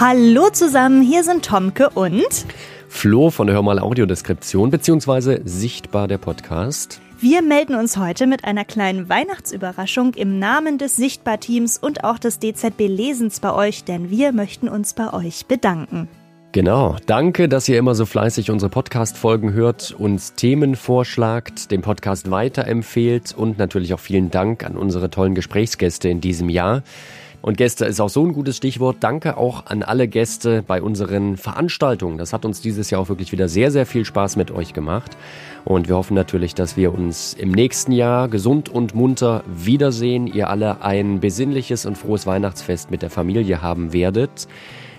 Hallo zusammen, hier sind Tomke und Flo von der Hörmal Audiodeskription beziehungsweise Sichtbar der Podcast. Wir melden uns heute mit einer kleinen Weihnachtsüberraschung im Namen des Sichtbar-Teams und auch des DZB Lesens bei euch, denn wir möchten uns bei euch bedanken. Genau, danke, dass ihr immer so fleißig unsere Podcast-Folgen hört, uns Themen vorschlagt, den Podcast weiterempfehlt und natürlich auch vielen Dank an unsere tollen Gesprächsgäste in diesem Jahr. Und Gäste ist auch so ein gutes Stichwort. Danke auch an alle Gäste bei unseren Veranstaltungen. Das hat uns dieses Jahr auch wirklich wieder sehr, sehr viel Spaß mit euch gemacht. Und wir hoffen natürlich, dass wir uns im nächsten Jahr gesund und munter wiedersehen. Ihr alle ein besinnliches und frohes Weihnachtsfest mit der Familie haben werdet.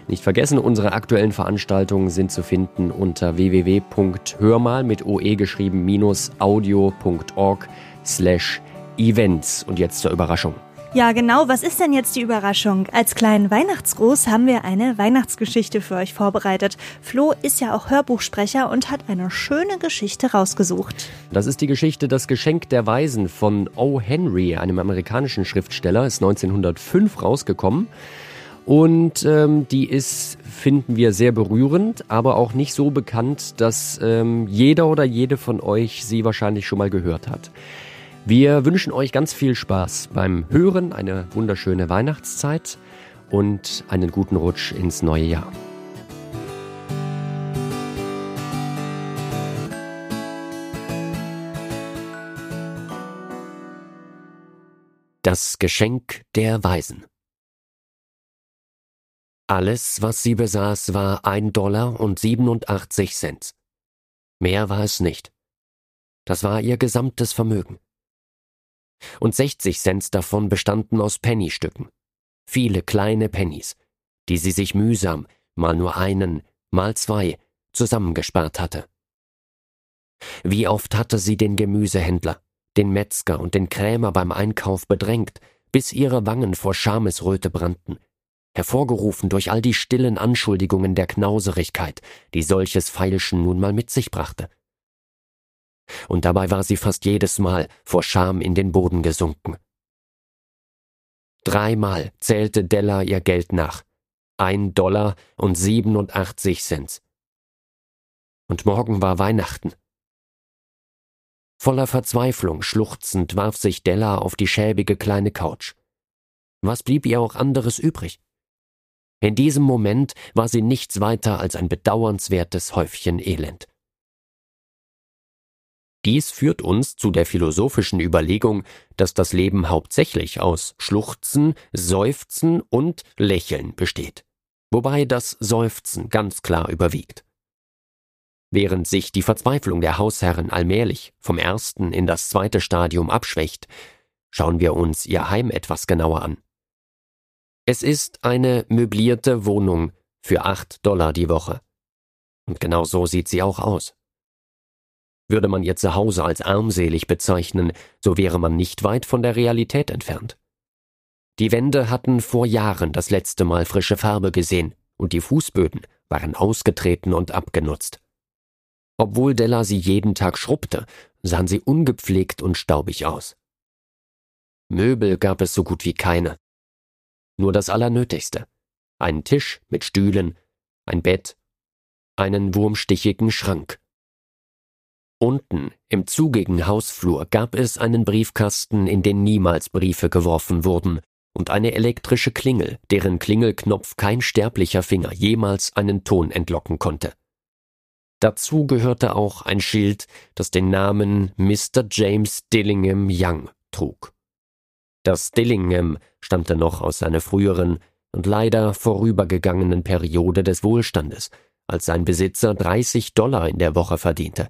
Nicht vergessen, unsere aktuellen Veranstaltungen sind zu finden unter www.hörmal mit oe geschrieben minus audio.org slash events. Und jetzt zur Überraschung. Ja, genau. Was ist denn jetzt die Überraschung? Als kleinen Weihnachtsgruß haben wir eine Weihnachtsgeschichte für euch vorbereitet. Flo ist ja auch Hörbuchsprecher und hat eine schöne Geschichte rausgesucht. Das ist die Geschichte Das Geschenk der Weisen von O. Henry, einem amerikanischen Schriftsteller, ist 1905 rausgekommen. Und ähm, die ist, finden wir, sehr berührend, aber auch nicht so bekannt, dass ähm, jeder oder jede von euch sie wahrscheinlich schon mal gehört hat. Wir wünschen euch ganz viel Spaß beim Hören, eine wunderschöne Weihnachtszeit und einen guten Rutsch ins neue Jahr. Das Geschenk der Weisen Alles, was sie besaß, war ein Dollar und 87 Cent. Mehr war es nicht. Das war ihr gesamtes Vermögen und 60 Cent davon bestanden aus Pennystücken. Viele kleine Pennies, die sie sich mühsam, mal nur einen, mal zwei, zusammengespart hatte. Wie oft hatte sie den Gemüsehändler, den Metzger und den Krämer beim Einkauf bedrängt, bis ihre Wangen vor Schamesröte brannten, hervorgerufen durch all die stillen Anschuldigungen der Knauserigkeit, die solches Feilschen nun mal mit sich brachte und dabei war sie fast jedes Mal vor Scham in den Boden gesunken. Dreimal zählte Della ihr Geld nach. Ein Dollar und 87 Cent. Und morgen war Weihnachten. Voller Verzweiflung schluchzend warf sich Della auf die schäbige kleine Couch. Was blieb ihr auch anderes übrig? In diesem Moment war sie nichts weiter als ein bedauernswertes Häufchen Elend. Dies führt uns zu der philosophischen Überlegung, dass das Leben hauptsächlich aus Schluchzen, Seufzen und Lächeln besteht, wobei das Seufzen ganz klar überwiegt. Während sich die Verzweiflung der Hausherren allmählich vom ersten in das zweite Stadium abschwächt, schauen wir uns ihr Heim etwas genauer an. Es ist eine möblierte Wohnung für acht Dollar die Woche. Und genau so sieht sie auch aus. Würde man ihr Zuhause als armselig bezeichnen, so wäre man nicht weit von der Realität entfernt. Die Wände hatten vor Jahren das letzte Mal frische Farbe gesehen und die Fußböden waren ausgetreten und abgenutzt. Obwohl Della sie jeden Tag schrubbte, sahen sie ungepflegt und staubig aus. Möbel gab es so gut wie keine. Nur das Allernötigste. Einen Tisch mit Stühlen, ein Bett, einen wurmstichigen Schrank. Unten im zugigen Hausflur gab es einen Briefkasten, in den niemals Briefe geworfen wurden, und eine elektrische Klingel, deren Klingelknopf kein sterblicher Finger jemals einen Ton entlocken konnte. Dazu gehörte auch ein Schild, das den Namen Mr. James Dillingham Young trug. Das Dillingham stammte noch aus seiner früheren und leider vorübergegangenen Periode des Wohlstandes, als sein Besitzer 30 Dollar in der Woche verdiente.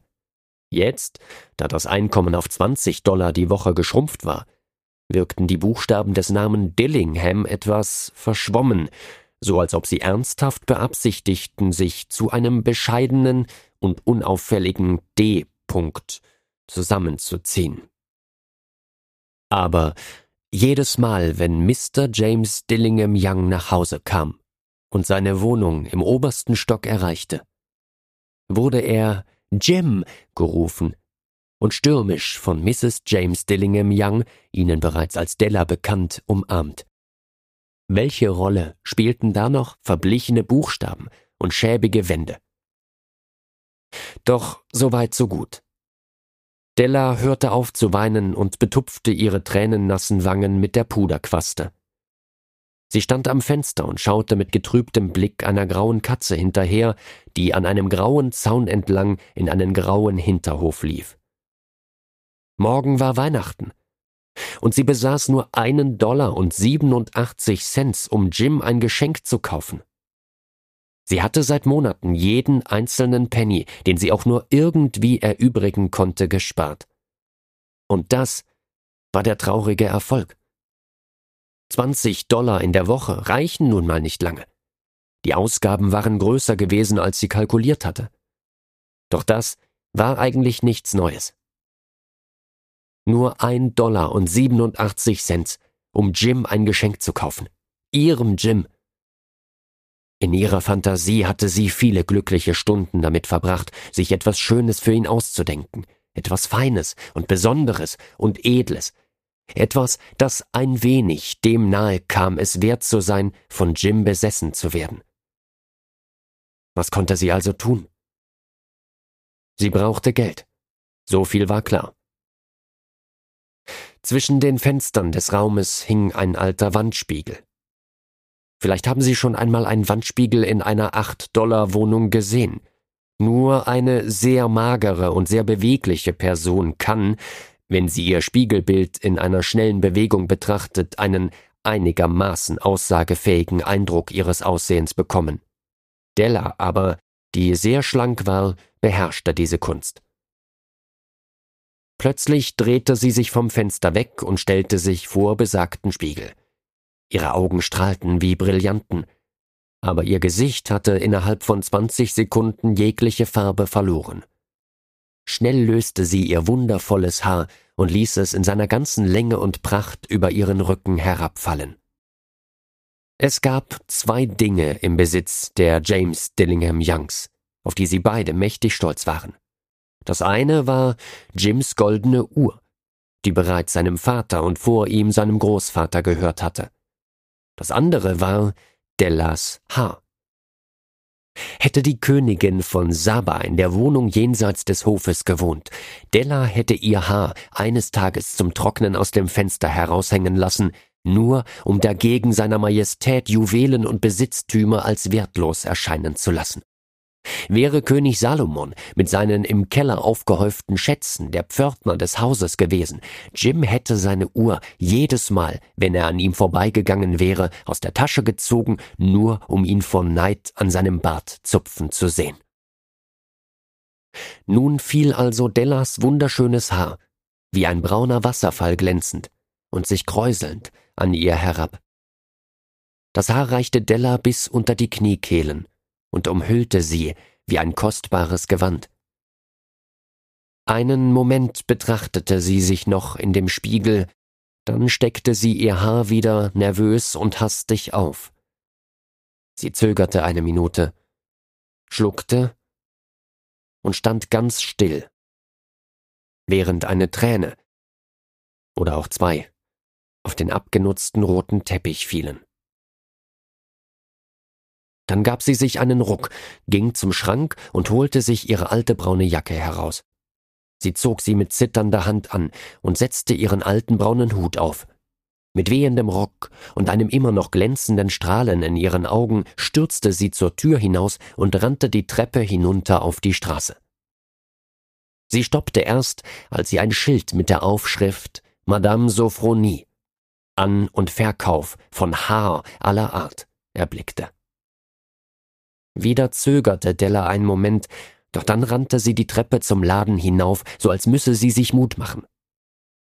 Jetzt, da das Einkommen auf 20 Dollar die Woche geschrumpft war, wirkten die Buchstaben des Namen Dillingham etwas verschwommen, so als ob sie ernsthaft beabsichtigten, sich zu einem bescheidenen und unauffälligen D. -Punkt zusammenzuziehen. Aber jedes Mal, wenn Mr. James Dillingham Young nach Hause kam und seine Wohnung im obersten Stock erreichte, wurde er Jim gerufen und stürmisch von Mrs. James Dillingham Young, ihnen bereits als Della bekannt, umarmt. welche Rolle spielten da noch verblichene Buchstaben und schäbige Wände? Doch so weit so gut. Della hörte auf zu weinen und betupfte ihre tränennassen Wangen mit der Puderquaste. Sie stand am Fenster und schaute mit getrübtem Blick einer grauen Katze hinterher, die an einem grauen Zaun entlang in einen grauen Hinterhof lief. Morgen war Weihnachten. Und sie besaß nur einen Dollar und 87 Cent, um Jim ein Geschenk zu kaufen. Sie hatte seit Monaten jeden einzelnen Penny, den sie auch nur irgendwie erübrigen konnte, gespart. Und das war der traurige Erfolg. 20 Dollar in der Woche reichen nun mal nicht lange. Die Ausgaben waren größer gewesen, als sie kalkuliert hatte. Doch das war eigentlich nichts Neues. Nur ein Dollar und 87 Cent, um Jim ein Geschenk zu kaufen. Ihrem Jim. In ihrer Fantasie hatte sie viele glückliche Stunden damit verbracht, sich etwas Schönes für ihn auszudenken, etwas Feines und Besonderes und Edles, etwas, das ein wenig dem nahe kam, es wert zu sein, von Jim besessen zu werden. Was konnte sie also tun? Sie brauchte Geld. So viel war klar. Zwischen den Fenstern des Raumes hing ein alter Wandspiegel. Vielleicht haben Sie schon einmal einen Wandspiegel in einer Acht-Dollar-Wohnung gesehen. Nur eine sehr magere und sehr bewegliche Person kann, wenn sie ihr Spiegelbild in einer schnellen Bewegung betrachtet, einen einigermaßen aussagefähigen Eindruck ihres Aussehens bekommen. Della aber, die sehr schlank war, beherrschte diese Kunst. Plötzlich drehte sie sich vom Fenster weg und stellte sich vor besagten Spiegel. Ihre Augen strahlten wie Brillanten, aber ihr Gesicht hatte innerhalb von zwanzig Sekunden jegliche Farbe verloren. Schnell löste sie ihr wundervolles Haar und ließ es in seiner ganzen Länge und Pracht über ihren Rücken herabfallen. Es gab zwei Dinge im Besitz der James Dillingham Youngs, auf die sie beide mächtig stolz waren. Das eine war Jims goldene Uhr, die bereits seinem Vater und vor ihm seinem Großvater gehört hatte. Das andere war Dellas Haar. Hätte die Königin von Saba in der Wohnung jenseits des Hofes gewohnt, Della hätte ihr Haar eines Tages zum Trocknen aus dem Fenster heraushängen lassen, nur um dagegen seiner Majestät Juwelen und Besitztümer als wertlos erscheinen zu lassen. Wäre König Salomon mit seinen im Keller aufgehäuften Schätzen der Pförtner des Hauses gewesen, Jim hätte seine Uhr jedes Mal, wenn er an ihm vorbeigegangen wäre, aus der Tasche gezogen, nur um ihn vor Neid an seinem Bart zupfen zu sehen. Nun fiel also Dellas wunderschönes Haar, wie ein brauner Wasserfall glänzend und sich kräuselnd, an ihr herab. Das Haar reichte Della bis unter die Kniekehlen, und umhüllte sie wie ein kostbares Gewand. Einen Moment betrachtete sie sich noch in dem Spiegel, dann steckte sie ihr Haar wieder nervös und hastig auf. Sie zögerte eine Minute, schluckte und stand ganz still, während eine Träne oder auch zwei auf den abgenutzten roten Teppich fielen. Dann gab sie sich einen Ruck, ging zum Schrank und holte sich ihre alte braune Jacke heraus. Sie zog sie mit zitternder Hand an und setzte ihren alten braunen Hut auf. Mit wehendem Rock und einem immer noch glänzenden Strahlen in ihren Augen stürzte sie zur Tür hinaus und rannte die Treppe hinunter auf die Straße. Sie stoppte erst, als sie ein Schild mit der Aufschrift Madame Sophronie An- und Verkauf von Haar aller Art erblickte. Wieder zögerte Della einen Moment, doch dann rannte sie die Treppe zum Laden hinauf, so als müsse sie sich Mut machen.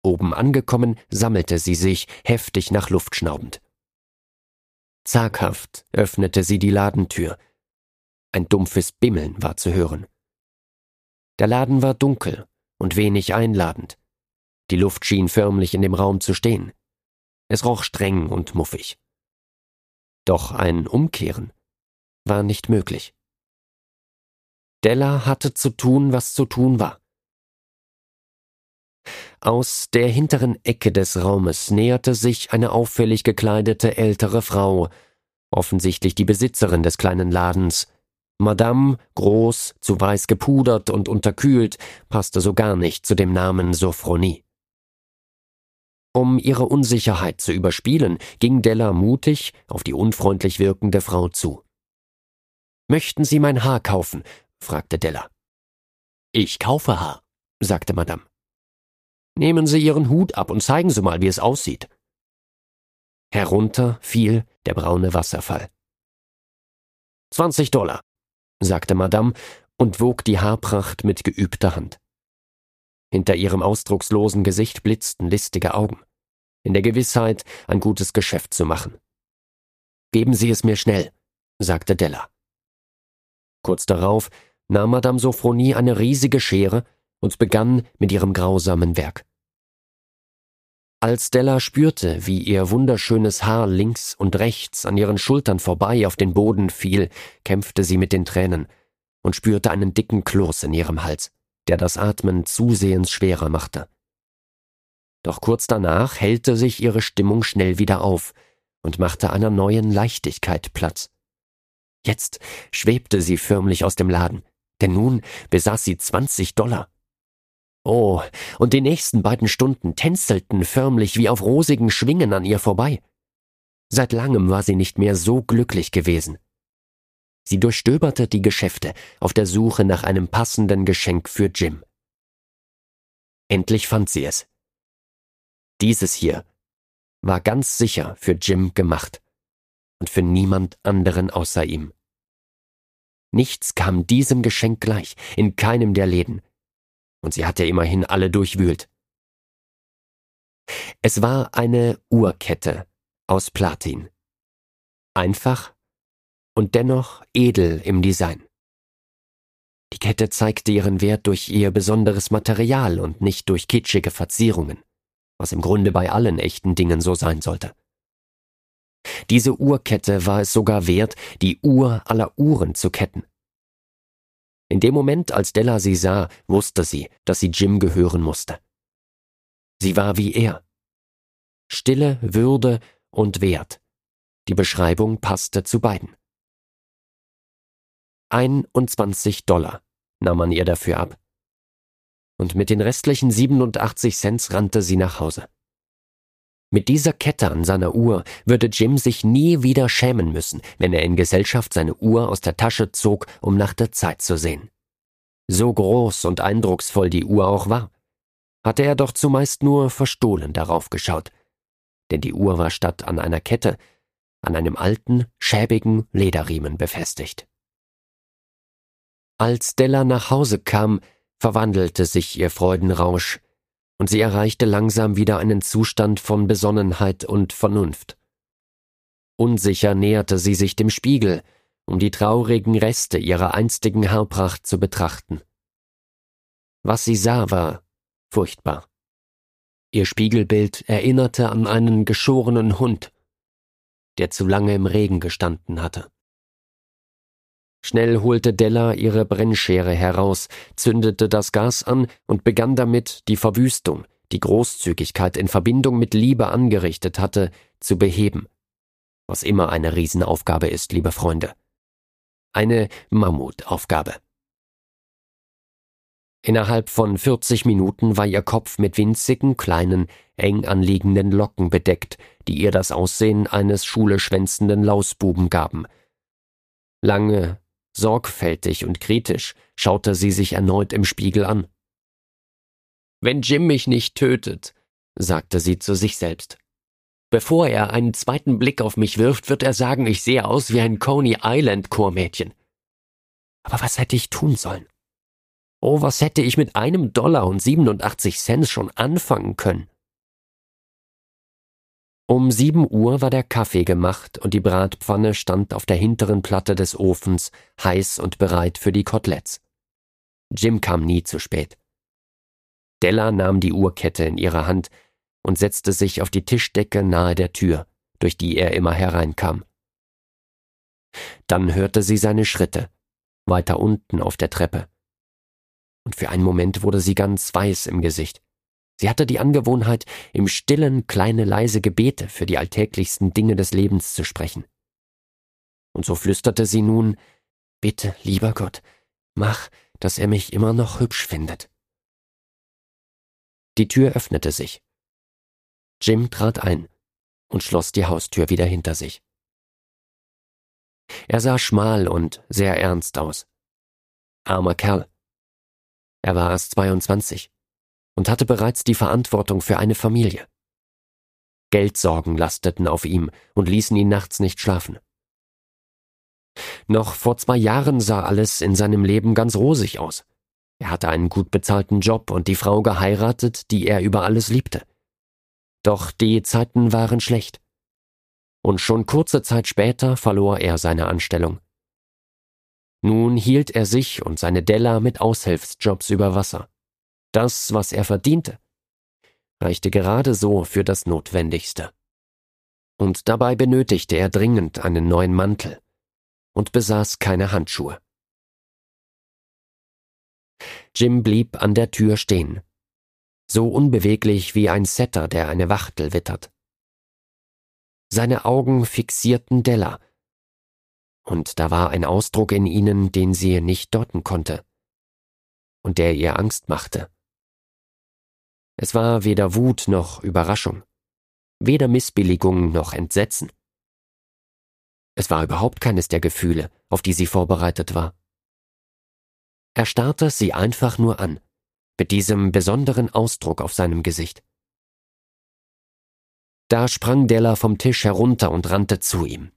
Oben angekommen, sammelte sie sich, heftig nach Luft schnaubend. Zaghaft öffnete sie die Ladentür. Ein dumpfes Bimmeln war zu hören. Der Laden war dunkel und wenig einladend. Die Luft schien förmlich in dem Raum zu stehen. Es roch streng und muffig. Doch ein Umkehren war nicht möglich. Della hatte zu tun, was zu tun war. Aus der hinteren Ecke des Raumes näherte sich eine auffällig gekleidete ältere Frau, offensichtlich die Besitzerin des kleinen Ladens. Madame, groß, zu weiß gepudert und unterkühlt, passte so gar nicht zu dem Namen Sophronie. Um ihre Unsicherheit zu überspielen, ging Della mutig auf die unfreundlich wirkende Frau zu. Möchten Sie mein Haar kaufen? fragte Della. Ich kaufe Haar, sagte Madame. Nehmen Sie Ihren Hut ab und zeigen Sie mal, wie es aussieht. Herunter fiel der braune Wasserfall. Zwanzig Dollar, sagte Madame und wog die Haarpracht mit geübter Hand. Hinter ihrem ausdruckslosen Gesicht blitzten listige Augen, in der Gewissheit, ein gutes Geschäft zu machen. Geben Sie es mir schnell, sagte Della. Kurz darauf nahm Madame Sophronie eine riesige Schere und begann mit ihrem grausamen Werk. Als Della spürte, wie ihr wunderschönes Haar links und rechts an ihren Schultern vorbei auf den Boden fiel, kämpfte sie mit den Tränen und spürte einen dicken Kloß in ihrem Hals, der das Atmen zusehends schwerer machte. Doch kurz danach hellte sich ihre Stimmung schnell wieder auf und machte einer neuen Leichtigkeit Platz. Jetzt schwebte sie förmlich aus dem Laden, denn nun besaß sie zwanzig Dollar. Oh, und die nächsten beiden Stunden tänzelten förmlich wie auf rosigen Schwingen an ihr vorbei. Seit langem war sie nicht mehr so glücklich gewesen. Sie durchstöberte die Geschäfte auf der Suche nach einem passenden Geschenk für Jim. Endlich fand sie es. Dieses hier war ganz sicher für Jim gemacht und für niemand anderen außer ihm. Nichts kam diesem Geschenk gleich, in keinem der Läden und sie hatte immerhin alle durchwühlt. Es war eine Uhrkette aus Platin. Einfach und dennoch edel im Design. Die Kette zeigte ihren Wert durch ihr besonderes Material und nicht durch kitschige Verzierungen, was im Grunde bei allen echten Dingen so sein sollte. Diese Uhrkette war es sogar wert, die Uhr aller Uhren zu ketten. In dem Moment, als Della sie sah, wusste sie, dass sie Jim gehören musste. Sie war wie er. Stille, Würde und Wert. Die Beschreibung passte zu beiden. 21 Dollar nahm man ihr dafür ab. Und mit den restlichen 87 Cent rannte sie nach Hause. Mit dieser Kette an seiner Uhr würde Jim sich nie wieder schämen müssen, wenn er in Gesellschaft seine Uhr aus der Tasche zog, um nach der Zeit zu sehen. So groß und eindrucksvoll die Uhr auch war, hatte er doch zumeist nur verstohlen darauf geschaut, denn die Uhr war statt an einer Kette an einem alten, schäbigen Lederriemen befestigt. Als Della nach Hause kam, verwandelte sich ihr Freudenrausch und sie erreichte langsam wieder einen Zustand von Besonnenheit und Vernunft. Unsicher näherte sie sich dem Spiegel, um die traurigen Reste ihrer einstigen Haarpracht zu betrachten. Was sie sah, war furchtbar. Ihr Spiegelbild erinnerte an einen geschorenen Hund, der zu lange im Regen gestanden hatte. Schnell holte Della ihre Brennschere heraus, zündete das Gas an und begann damit, die Verwüstung, die Großzügigkeit in Verbindung mit Liebe angerichtet hatte, zu beheben. Was immer eine Riesenaufgabe ist, liebe Freunde. Eine Mammutaufgabe. Innerhalb von 40 Minuten war ihr Kopf mit winzigen, kleinen, eng anliegenden Locken bedeckt, die ihr das Aussehen eines schuleschwänzenden Lausbuben gaben. Lange, Sorgfältig und kritisch schaute sie sich erneut im Spiegel an. Wenn Jim mich nicht tötet, sagte sie zu sich selbst. Bevor er einen zweiten Blick auf mich wirft, wird er sagen, ich sehe aus wie ein Coney Island Chormädchen. Aber was hätte ich tun sollen? Oh, was hätte ich mit einem Dollar und 87 Cent schon anfangen können? Um sieben Uhr war der Kaffee gemacht und die Bratpfanne stand auf der hinteren Platte des Ofens, heiß und bereit für die Koteletts. Jim kam nie zu spät. Della nahm die Uhrkette in ihre Hand und setzte sich auf die Tischdecke nahe der Tür, durch die er immer hereinkam. Dann hörte sie seine Schritte, weiter unten auf der Treppe. Und für einen Moment wurde sie ganz weiß im Gesicht. Sie hatte die Angewohnheit, im stillen kleine leise Gebete für die alltäglichsten Dinge des Lebens zu sprechen. Und so flüsterte sie nun Bitte, lieber Gott, mach, dass er mich immer noch hübsch findet. Die Tür öffnete sich. Jim trat ein und schloss die Haustür wieder hinter sich. Er sah schmal und sehr ernst aus. Armer Kerl. Er war erst 22 und hatte bereits die Verantwortung für eine Familie. Geldsorgen lasteten auf ihm und ließen ihn nachts nicht schlafen. Noch vor zwei Jahren sah alles in seinem Leben ganz rosig aus. Er hatte einen gut bezahlten Job und die Frau geheiratet, die er über alles liebte. Doch die Zeiten waren schlecht. Und schon kurze Zeit später verlor er seine Anstellung. Nun hielt er sich und seine Della mit Aushilfsjobs über Wasser. Das, was er verdiente, reichte gerade so für das Notwendigste. Und dabei benötigte er dringend einen neuen Mantel und besaß keine Handschuhe. Jim blieb an der Tür stehen, so unbeweglich wie ein Setter, der eine Wachtel wittert. Seine Augen fixierten Della, und da war ein Ausdruck in ihnen, den sie nicht deuten konnte, und der ihr Angst machte. Es war weder Wut noch Überraschung, weder Missbilligung noch Entsetzen. Es war überhaupt keines der Gefühle, auf die sie vorbereitet war. Er starrte sie einfach nur an, mit diesem besonderen Ausdruck auf seinem Gesicht. Da sprang Della vom Tisch herunter und rannte zu ihm.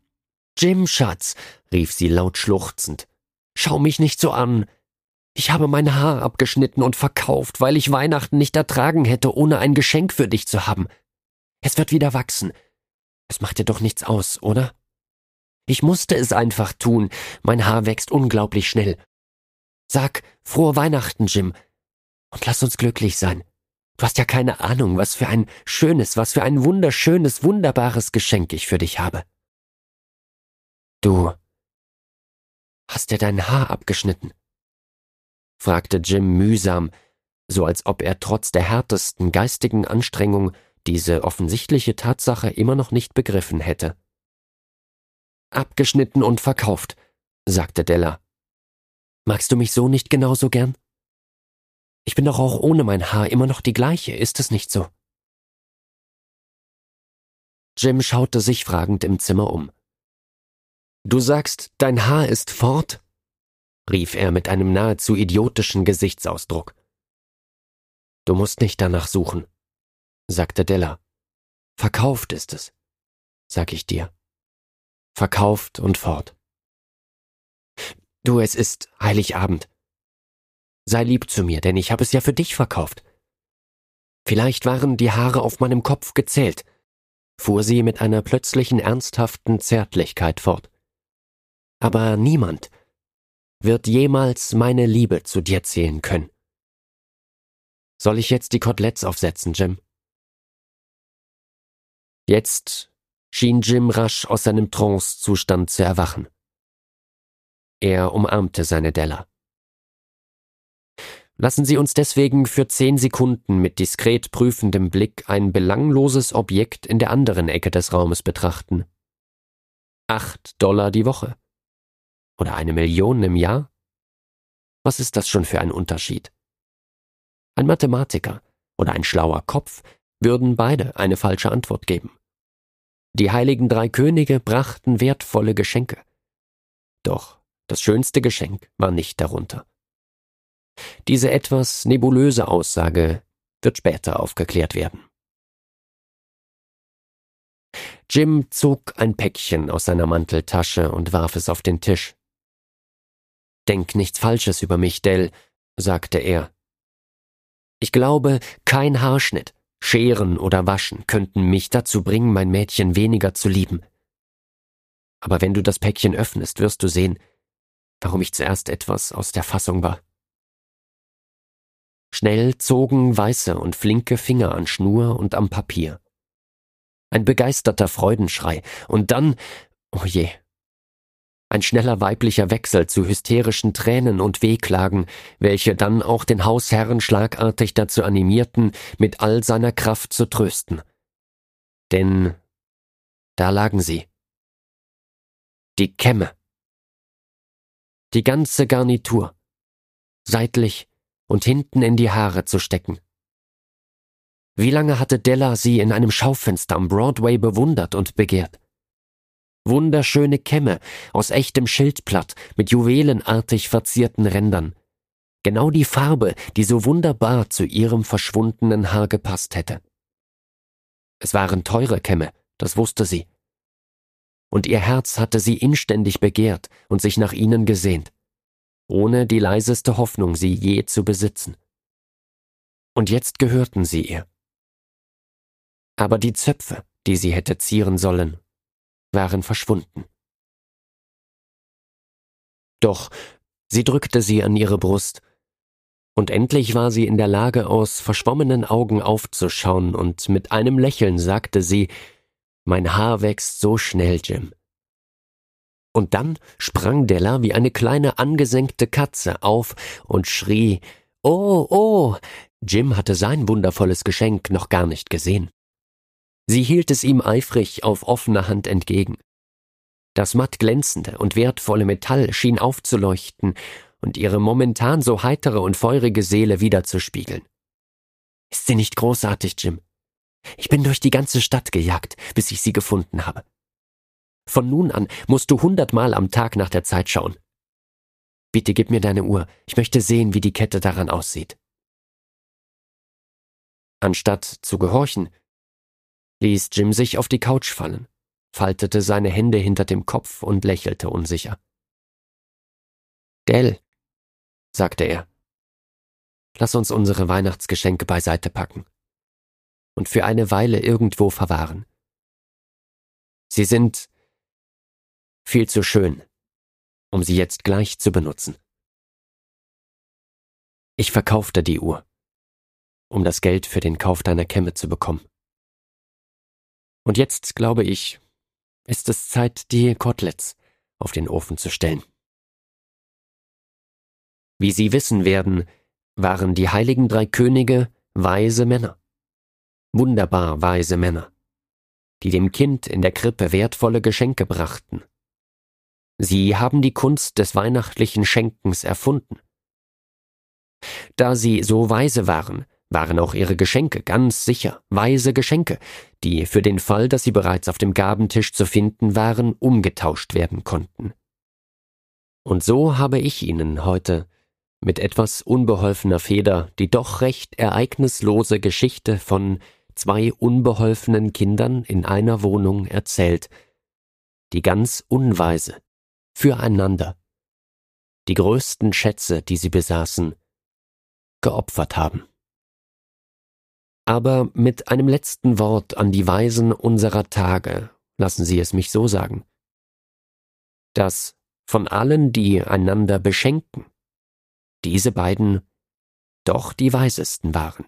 Jim, Schatz, rief sie laut schluchzend, schau mich nicht so an. Ich habe mein Haar abgeschnitten und verkauft, weil ich Weihnachten nicht ertragen hätte, ohne ein Geschenk für dich zu haben. Es wird wieder wachsen. Es macht dir doch nichts aus, oder? Ich musste es einfach tun. Mein Haar wächst unglaublich schnell. Sag, frohe Weihnachten, Jim. Und lass uns glücklich sein. Du hast ja keine Ahnung, was für ein schönes, was für ein wunderschönes, wunderbares Geschenk ich für dich habe. Du hast dir dein Haar abgeschnitten? Fragte Jim mühsam, so als ob er trotz der härtesten geistigen Anstrengung diese offensichtliche Tatsache immer noch nicht begriffen hätte. Abgeschnitten und verkauft, sagte Della. Magst du mich so nicht genauso gern? Ich bin doch auch ohne mein Haar immer noch die gleiche, ist es nicht so? Jim schaute sich fragend im Zimmer um. Du sagst, dein Haar ist fort? Rief er mit einem nahezu idiotischen Gesichtsausdruck. Du musst nicht danach suchen, sagte Della. Verkauft ist es, sag ich dir verkauft und fort. Du, es ist Heiligabend. Sei lieb zu mir, denn ich habe es ja für dich verkauft. Vielleicht waren die Haare auf meinem Kopf gezählt, fuhr sie mit einer plötzlichen ernsthaften Zärtlichkeit fort. Aber niemand wird jemals meine Liebe zu dir zählen können. Soll ich jetzt die Koteletts aufsetzen, Jim? Jetzt schien Jim rasch aus seinem Trancezustand zu erwachen. Er umarmte seine Della. Lassen Sie uns deswegen für zehn Sekunden mit diskret prüfendem Blick ein belangloses Objekt in der anderen Ecke des Raumes betrachten. Acht Dollar die Woche. Oder eine Million im Jahr? Was ist das schon für ein Unterschied? Ein Mathematiker oder ein schlauer Kopf würden beide eine falsche Antwort geben. Die heiligen drei Könige brachten wertvolle Geschenke. Doch das schönste Geschenk war nicht darunter. Diese etwas nebulöse Aussage wird später aufgeklärt werden. Jim zog ein Päckchen aus seiner Manteltasche und warf es auf den Tisch. Denk nichts Falsches über mich, Dell, sagte er. Ich glaube, kein Haarschnitt, Scheren oder Waschen könnten mich dazu bringen, mein Mädchen weniger zu lieben. Aber wenn du das Päckchen öffnest, wirst du sehen, warum ich zuerst etwas aus der Fassung war. Schnell zogen weiße und flinke Finger an Schnur und am Papier. Ein begeisterter Freudenschrei, und dann, oh je, Ein schneller weiblicher Wechsel zu hysterischen Tränen und Wehklagen, welche dann auch den Hausherrn schlagartig dazu animierten, mit all seiner Kraft zu trösten. Denn da lagen sie. Die Kämme. Die ganze Garnitur. Seitlich und hinten in die Haare zu stecken. Wie lange hatte Della sie in einem Schaufenster am Broadway bewundert und begehrt? Wunderschöne Kämme aus echtem Schildplatt mit juwelenartig verzierten Rändern. Genau die Farbe, die so wunderbar zu ihrem verschwundenen Haar gepasst hätte. Es waren teure Kämme, das wusste sie. Und ihr Herz hatte sie inständig begehrt und sich nach ihnen gesehnt, ohne die leiseste Hoffnung, sie je zu besitzen. Und jetzt gehörten sie ihr. Aber die Zöpfe, die sie hätte zieren sollen, waren verschwunden. Doch sie drückte sie an ihre Brust, und endlich war sie in der Lage, aus verschwommenen Augen aufzuschauen, und mit einem Lächeln sagte sie Mein Haar wächst so schnell, Jim. Und dann sprang Della wie eine kleine angesenkte Katze auf und schrie Oh, oh. Jim hatte sein wundervolles Geschenk noch gar nicht gesehen. Sie hielt es ihm eifrig auf offener Hand entgegen. Das matt glänzende und wertvolle Metall schien aufzuleuchten und ihre momentan so heitere und feurige Seele wiederzuspiegeln. Ist sie nicht großartig, Jim? Ich bin durch die ganze Stadt gejagt, bis ich sie gefunden habe. Von nun an musst du hundertmal am Tag nach der Zeit schauen. Bitte gib mir deine Uhr, ich möchte sehen, wie die Kette daran aussieht. Anstatt zu gehorchen, ließ Jim sich auf die Couch fallen, faltete seine Hände hinter dem Kopf und lächelte unsicher. Dell, sagte er, lass uns unsere Weihnachtsgeschenke beiseite packen und für eine Weile irgendwo verwahren. Sie sind viel zu schön, um sie jetzt gleich zu benutzen. Ich verkaufte die Uhr, um das Geld für den Kauf deiner Kämme zu bekommen. Und jetzt, glaube ich, ist es Zeit, die Koteletts auf den Ofen zu stellen. Wie Sie wissen werden, waren die heiligen drei Könige weise Männer. Wunderbar weise Männer, die dem Kind in der Krippe wertvolle Geschenke brachten. Sie haben die Kunst des weihnachtlichen Schenkens erfunden. Da sie so weise waren, waren auch ihre Geschenke ganz sicher weise Geschenke, die für den Fall, dass sie bereits auf dem Gabentisch zu finden waren, umgetauscht werden konnten. Und so habe ich Ihnen heute mit etwas unbeholfener Feder die doch recht ereignislose Geschichte von zwei unbeholfenen Kindern in einer Wohnung erzählt, die ganz unweise, füreinander, die größten Schätze, die sie besaßen, geopfert haben aber mit einem letzten Wort an die Weisen unserer Tage, lassen Sie es mich so sagen, dass von allen, die einander beschenken, diese beiden doch die weisesten waren.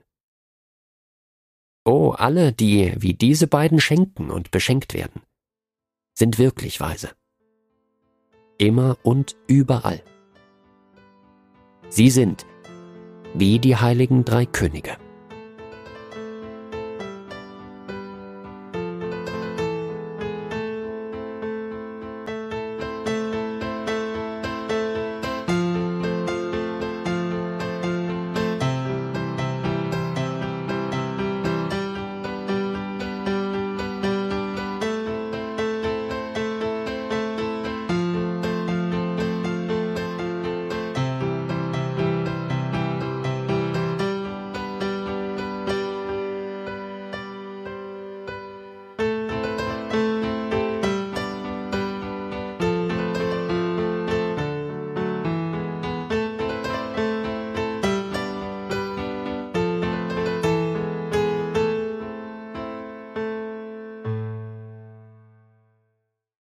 Oh, alle, die wie diese beiden schenken und beschenkt werden, sind wirklich weise. Immer und überall. Sie sind wie die heiligen drei Könige.